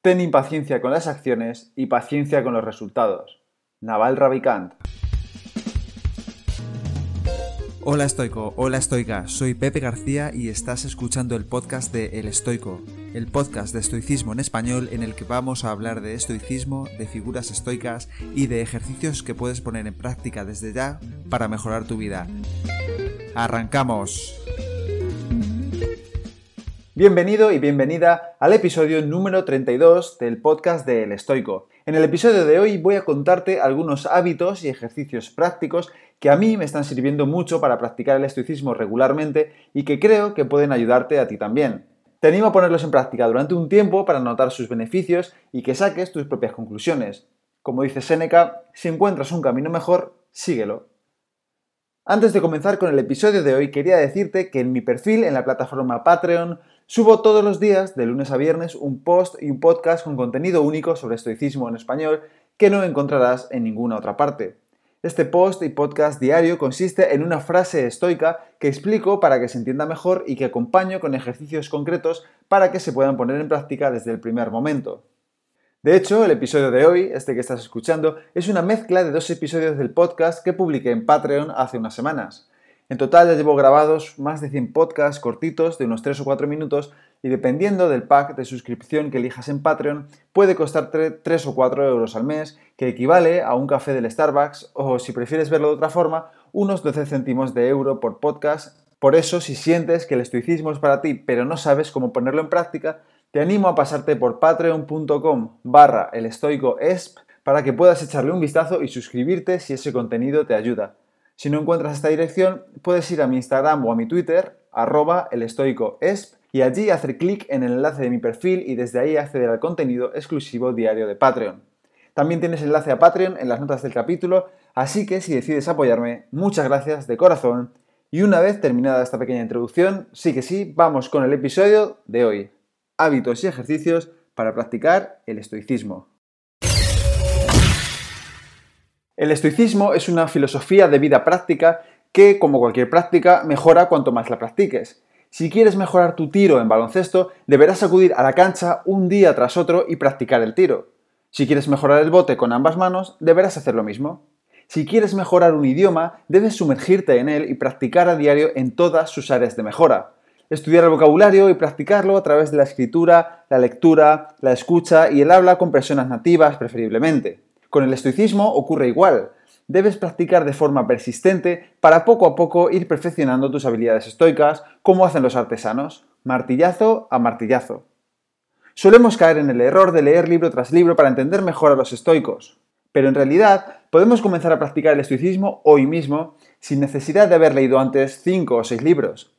Ten impaciencia con las acciones y paciencia con los resultados. Naval Ravikant. Hola estoico, hola estoica, soy Pepe García y estás escuchando el podcast de El Estoico, el podcast de estoicismo en español en el que vamos a hablar de estoicismo, de figuras estoicas y de ejercicios que puedes poner en práctica desde ya para mejorar tu vida. ¡Arrancamos! Bienvenido y bienvenida al episodio número 32 del podcast de El Estoico. En el episodio de hoy voy a contarte algunos hábitos y ejercicios prácticos que a mí me están sirviendo mucho para practicar el estoicismo regularmente y que creo que pueden ayudarte a ti también. Te animo a ponerlos en práctica durante un tiempo para notar sus beneficios y que saques tus propias conclusiones. Como dice Seneca, si encuentras un camino mejor, síguelo. Antes de comenzar con el episodio de hoy, quería decirte que en mi perfil en la plataforma Patreon Subo todos los días, de lunes a viernes, un post y un podcast con contenido único sobre estoicismo en español que no encontrarás en ninguna otra parte. Este post y podcast diario consiste en una frase estoica que explico para que se entienda mejor y que acompaño con ejercicios concretos para que se puedan poner en práctica desde el primer momento. De hecho, el episodio de hoy, este que estás escuchando, es una mezcla de dos episodios del podcast que publiqué en Patreon hace unas semanas. En total ya llevo grabados más de 100 podcasts cortitos de unos 3 o 4 minutos y dependiendo del pack de suscripción que elijas en Patreon puede costarte 3 o 4 euros al mes, que equivale a un café del Starbucks o si prefieres verlo de otra forma, unos 12 céntimos de euro por podcast. Por eso, si sientes que el estoicismo es para ti pero no sabes cómo ponerlo en práctica, te animo a pasarte por patreon.com barra el para que puedas echarle un vistazo y suscribirte si ese contenido te ayuda. Si no encuentras esta dirección, puedes ir a mi Instagram o a mi Twitter, arroba elestoicoesp, y allí hacer clic en el enlace de mi perfil y desde ahí acceder al contenido exclusivo diario de Patreon. También tienes enlace a Patreon en las notas del capítulo, así que si decides apoyarme, muchas gracias de corazón. Y una vez terminada esta pequeña introducción, sí que sí, vamos con el episodio de hoy. Hábitos y ejercicios para practicar el estoicismo. El estoicismo es una filosofía de vida práctica que, como cualquier práctica, mejora cuanto más la practiques. Si quieres mejorar tu tiro en baloncesto, deberás acudir a la cancha un día tras otro y practicar el tiro. Si quieres mejorar el bote con ambas manos, deberás hacer lo mismo. Si quieres mejorar un idioma, debes sumergirte en él y practicar a diario en todas sus áreas de mejora. Estudiar el vocabulario y practicarlo a través de la escritura, la lectura, la escucha y el habla con personas nativas preferiblemente. Con el estoicismo ocurre igual. Debes practicar de forma persistente para poco a poco ir perfeccionando tus habilidades estoicas, como hacen los artesanos, martillazo a martillazo. Solemos caer en el error de leer libro tras libro para entender mejor a los estoicos, pero en realidad podemos comenzar a practicar el estoicismo hoy mismo sin necesidad de haber leído antes 5 o 6 libros.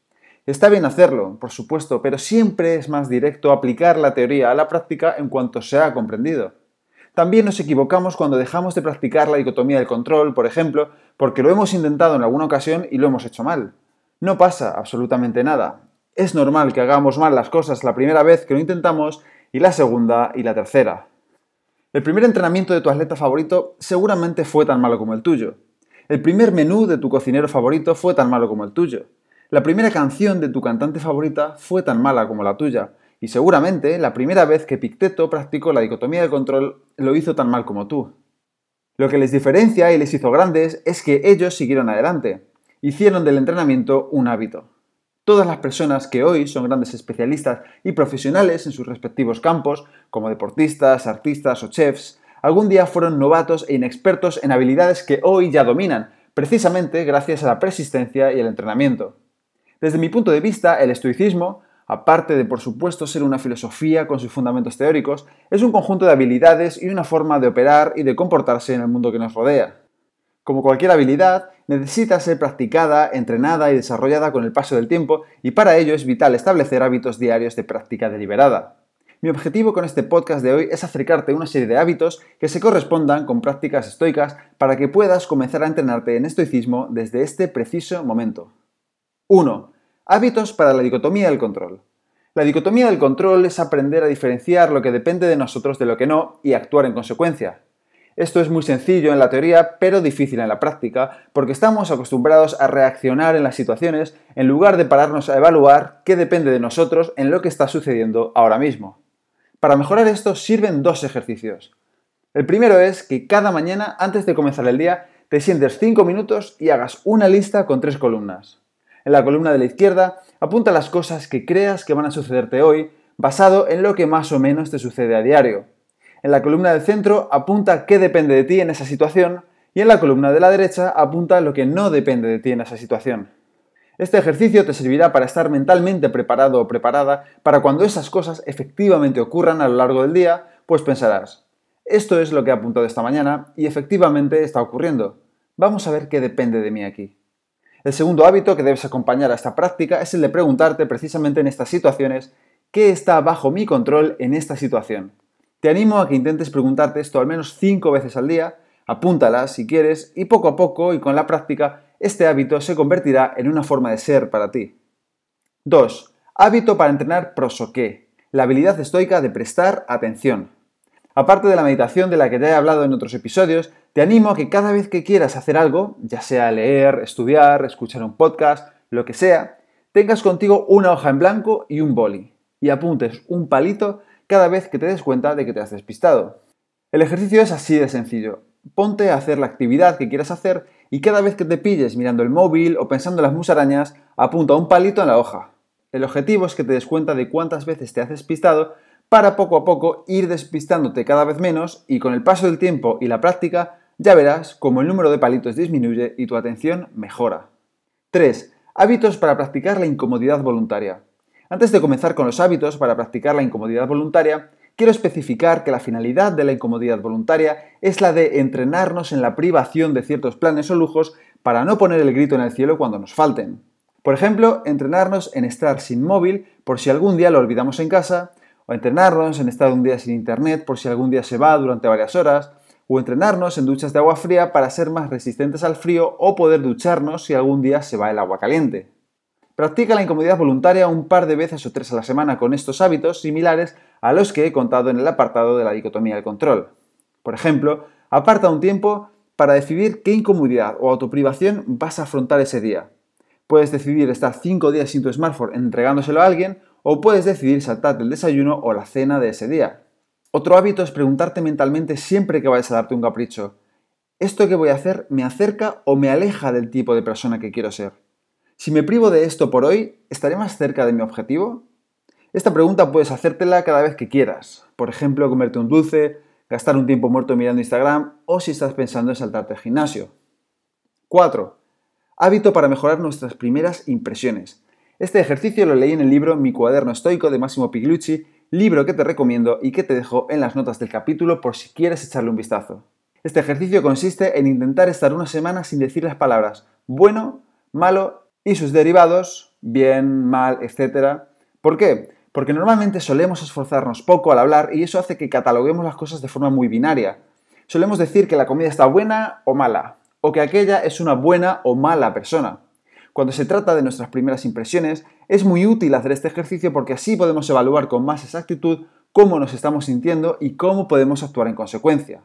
Está bien hacerlo, por supuesto, pero siempre es más directo aplicar la teoría a la práctica en cuanto se ha comprendido. También nos equivocamos cuando dejamos de practicar la dicotomía del control, por ejemplo, porque lo hemos intentado en alguna ocasión y lo hemos hecho mal. No pasa absolutamente nada. Es normal que hagamos mal las cosas la primera vez que lo intentamos y la segunda y la tercera. El primer entrenamiento de tu atleta favorito seguramente fue tan malo como el tuyo. El primer menú de tu cocinero favorito fue tan malo como el tuyo. La primera canción de tu cantante favorita fue tan mala como la tuya. Y seguramente la primera vez que Picteto practicó la dicotomía del control lo hizo tan mal como tú. Lo que les diferencia y les hizo grandes es que ellos siguieron adelante, hicieron del entrenamiento un hábito. Todas las personas que hoy son grandes especialistas y profesionales en sus respectivos campos, como deportistas, artistas o chefs, algún día fueron novatos e inexpertos en habilidades que hoy ya dominan, precisamente gracias a la persistencia y el entrenamiento. Desde mi punto de vista, el estoicismo aparte de por supuesto ser una filosofía con sus fundamentos teóricos, es un conjunto de habilidades y una forma de operar y de comportarse en el mundo que nos rodea. Como cualquier habilidad, necesita ser practicada, entrenada y desarrollada con el paso del tiempo y para ello es vital establecer hábitos diarios de práctica deliberada. Mi objetivo con este podcast de hoy es acercarte a una serie de hábitos que se correspondan con prácticas estoicas para que puedas comenzar a entrenarte en estoicismo desde este preciso momento. 1. Hábitos para la dicotomía del control. La dicotomía del control es aprender a diferenciar lo que depende de nosotros de lo que no y actuar en consecuencia. Esto es muy sencillo en la teoría, pero difícil en la práctica, porque estamos acostumbrados a reaccionar en las situaciones en lugar de pararnos a evaluar qué depende de nosotros en lo que está sucediendo ahora mismo. Para mejorar esto sirven dos ejercicios. El primero es que cada mañana, antes de comenzar el día, te sientes 5 minutos y hagas una lista con tres columnas. En la columna de la izquierda, apunta las cosas que creas que van a sucederte hoy, basado en lo que más o menos te sucede a diario. En la columna del centro, apunta qué depende de ti en esa situación y en la columna de la derecha apunta lo que no depende de ti en esa situación. Este ejercicio te servirá para estar mentalmente preparado o preparada para cuando esas cosas efectivamente ocurran a lo largo del día, pues pensarás, esto es lo que he apuntado esta mañana y efectivamente está ocurriendo. Vamos a ver qué depende de mí aquí. El segundo hábito que debes acompañar a esta práctica es el de preguntarte precisamente en estas situaciones qué está bajo mi control en esta situación. Te animo a que intentes preguntarte esto al menos cinco veces al día, apúntalas si quieres y poco a poco y con la práctica este hábito se convertirá en una forma de ser para ti. 2. Hábito para entrenar prosoqué, la habilidad estoica de prestar atención. Aparte de la meditación de la que te he hablado en otros episodios, te animo a que cada vez que quieras hacer algo, ya sea leer, estudiar, escuchar un podcast, lo que sea, tengas contigo una hoja en blanco y un boli, y apuntes un palito cada vez que te des cuenta de que te has despistado. El ejercicio es así de sencillo. Ponte a hacer la actividad que quieras hacer y cada vez que te pilles mirando el móvil o pensando en las musarañas, apunta un palito en la hoja. El objetivo es que te des cuenta de cuántas veces te has despistado para poco a poco ir despistándote cada vez menos y con el paso del tiempo y la práctica ya verás cómo el número de palitos disminuye y tu atención mejora. 3. Hábitos para practicar la incomodidad voluntaria. Antes de comenzar con los hábitos para practicar la incomodidad voluntaria, quiero especificar que la finalidad de la incomodidad voluntaria es la de entrenarnos en la privación de ciertos planes o lujos para no poner el grito en el cielo cuando nos falten. Por ejemplo, entrenarnos en estar sin móvil por si algún día lo olvidamos en casa, o entrenarnos en estar un día sin internet por si algún día se va durante varias horas, o entrenarnos en duchas de agua fría para ser más resistentes al frío o poder ducharnos si algún día se va el agua caliente. Practica la incomodidad voluntaria un par de veces o tres a la semana con estos hábitos similares a los que he contado en el apartado de la dicotomía del control. Por ejemplo, aparta un tiempo para decidir qué incomodidad o autoprivación vas a afrontar ese día. Puedes decidir estar 5 días sin tu smartphone entregándoselo a alguien o puedes decidir saltarte el desayuno o la cena de ese día. Otro hábito es preguntarte mentalmente siempre que vayas a darte un capricho, ¿esto que voy a hacer me acerca o me aleja del tipo de persona que quiero ser? Si me privo de esto por hoy, ¿estaré más cerca de mi objetivo? Esta pregunta puedes hacértela cada vez que quieras. Por ejemplo, comerte un dulce, gastar un tiempo muerto mirando Instagram o si estás pensando en saltarte al gimnasio. 4. Hábito para mejorar nuestras primeras impresiones. Este ejercicio lo leí en el libro Mi cuaderno estoico de Massimo Piglucci, libro que te recomiendo y que te dejo en las notas del capítulo por si quieres echarle un vistazo. Este ejercicio consiste en intentar estar una semana sin decir las palabras bueno, malo y sus derivados, bien, mal, etc. ¿Por qué? Porque normalmente solemos esforzarnos poco al hablar y eso hace que cataloguemos las cosas de forma muy binaria. Solemos decir que la comida está buena o mala, o que aquella es una buena o mala persona. Cuando se trata de nuestras primeras impresiones, es muy útil hacer este ejercicio porque así podemos evaluar con más exactitud cómo nos estamos sintiendo y cómo podemos actuar en consecuencia.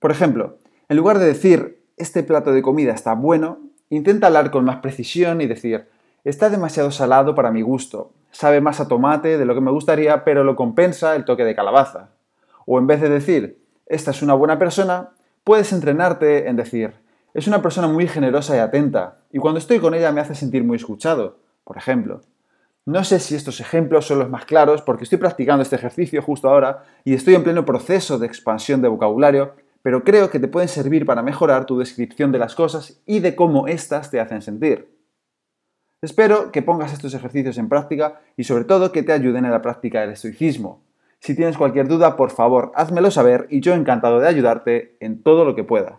Por ejemplo, en lugar de decir este plato de comida está bueno, intenta hablar con más precisión y decir está demasiado salado para mi gusto, sabe más a tomate de lo que me gustaría, pero lo compensa el toque de calabaza. O en vez de decir esta es una buena persona, puedes entrenarte en decir es una persona muy generosa y atenta, y cuando estoy con ella me hace sentir muy escuchado, por ejemplo. No sé si estos ejemplos son los más claros porque estoy practicando este ejercicio justo ahora y estoy en pleno proceso de expansión de vocabulario, pero creo que te pueden servir para mejorar tu descripción de las cosas y de cómo éstas te hacen sentir. Espero que pongas estos ejercicios en práctica y sobre todo que te ayuden en la práctica del estoicismo. Si tienes cualquier duda, por favor, házmelo saber y yo encantado de ayudarte en todo lo que pueda.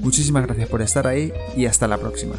Muchísimas gracias por estar ahí y hasta la próxima.